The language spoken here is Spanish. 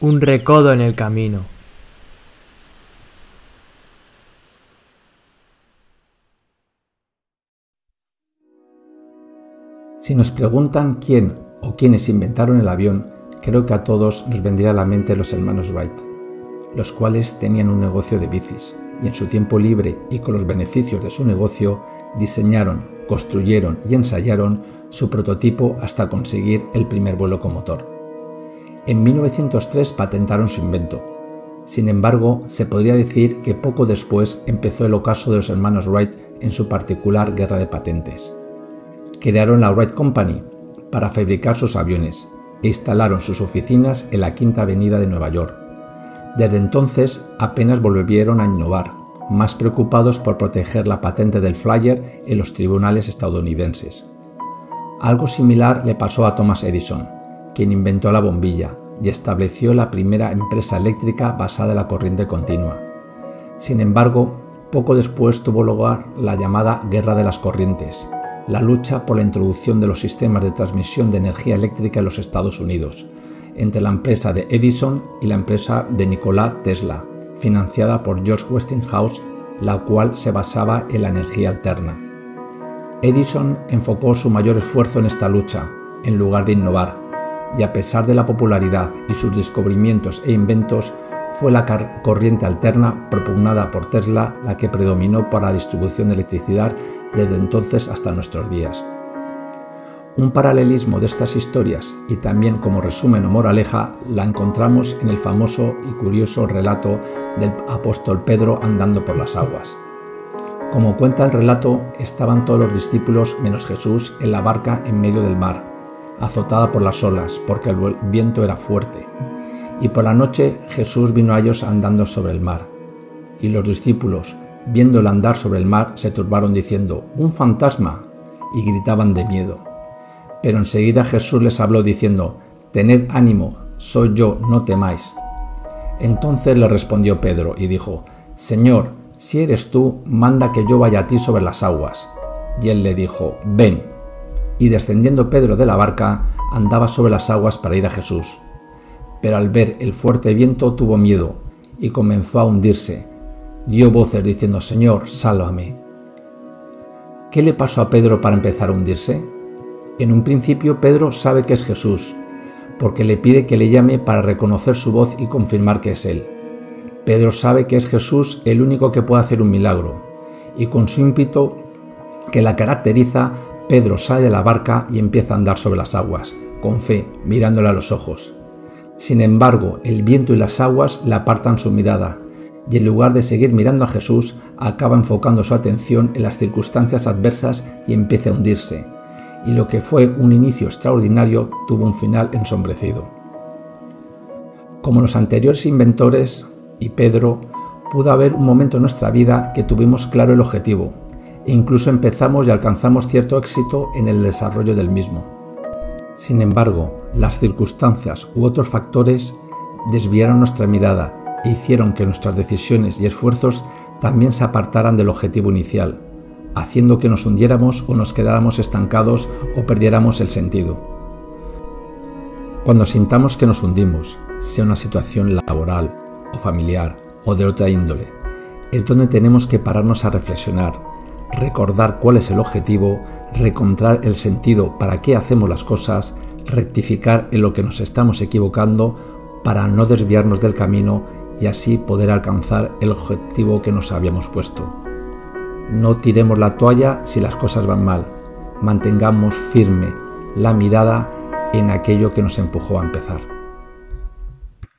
Un recodo en el camino. Si nos preguntan quién o quiénes inventaron el avión, creo que a todos nos vendría a la mente los hermanos Wright, los cuales tenían un negocio de bicis y en su tiempo libre y con los beneficios de su negocio diseñaron, construyeron y ensayaron su prototipo hasta conseguir el primer vuelo con motor. En 1903 patentaron su invento. Sin embargo, se podría decir que poco después empezó el ocaso de los hermanos Wright en su particular guerra de patentes. Crearon la Wright Company para fabricar sus aviones e instalaron sus oficinas en la Quinta Avenida de Nueva York. Desde entonces apenas volvieron a innovar, más preocupados por proteger la patente del Flyer en los tribunales estadounidenses. Algo similar le pasó a Thomas Edison, quien inventó la bombilla y estableció la primera empresa eléctrica basada en la corriente continua. Sin embargo, poco después tuvo lugar la llamada Guerra de las Corrientes, la lucha por la introducción de los sistemas de transmisión de energía eléctrica en los Estados Unidos, entre la empresa de Edison y la empresa de Nikola Tesla, financiada por George Westinghouse, la cual se basaba en la energía alterna. Edison enfocó su mayor esfuerzo en esta lucha, en lugar de innovar, y a pesar de la popularidad y sus descubrimientos e inventos, fue la corriente alterna propugnada por Tesla la que predominó para la distribución de electricidad desde entonces hasta nuestros días. Un paralelismo de estas historias y también como resumen o moraleja la encontramos en el famoso y curioso relato del apóstol Pedro andando por las aguas. Como cuenta el relato, estaban todos los discípulos menos Jesús en la barca en medio del mar, azotada por las olas, porque el viento era fuerte. Y por la noche Jesús vino a ellos andando sobre el mar. Y los discípulos, viéndolo andar sobre el mar, se turbaron diciendo, ¡Un fantasma! y gritaban de miedo. Pero enseguida Jesús les habló diciendo, Tened ánimo, soy yo, no temáis. Entonces le respondió Pedro y dijo, Señor, si eres tú, manda que yo vaya a ti sobre las aguas. Y él le dijo, Ven. Y descendiendo Pedro de la barca, andaba sobre las aguas para ir a Jesús. Pero al ver el fuerte viento tuvo miedo y comenzó a hundirse. Dio voces diciendo, Señor, sálvame. ¿Qué le pasó a Pedro para empezar a hundirse? En un principio Pedro sabe que es Jesús, porque le pide que le llame para reconocer su voz y confirmar que es Él. Pedro sabe que es Jesús el único que puede hacer un milagro, y con su ímpetu que la caracteriza, Pedro sale de la barca y empieza a andar sobre las aguas, con fe, mirándole a los ojos. Sin embargo, el viento y las aguas le apartan su mirada, y en lugar de seguir mirando a Jesús, acaba enfocando su atención en las circunstancias adversas y empieza a hundirse, y lo que fue un inicio extraordinario tuvo un final ensombrecido. Como los anteriores inventores y Pedro, pudo haber un momento en nuestra vida que tuvimos claro el objetivo incluso empezamos y alcanzamos cierto éxito en el desarrollo del mismo. Sin embargo, las circunstancias u otros factores desviaron nuestra mirada e hicieron que nuestras decisiones y esfuerzos también se apartaran del objetivo inicial, haciendo que nos hundiéramos o nos quedáramos estancados o perdiéramos el sentido. Cuando sintamos que nos hundimos, sea una situación laboral o familiar o de otra índole, es donde tenemos que pararnos a reflexionar, recordar cuál es el objetivo, recontrar el sentido para qué hacemos las cosas, rectificar en lo que nos estamos equivocando para no desviarnos del camino y así poder alcanzar el objetivo que nos habíamos puesto. No tiremos la toalla si las cosas van mal. Mantengamos firme la mirada en aquello que nos empujó a empezar.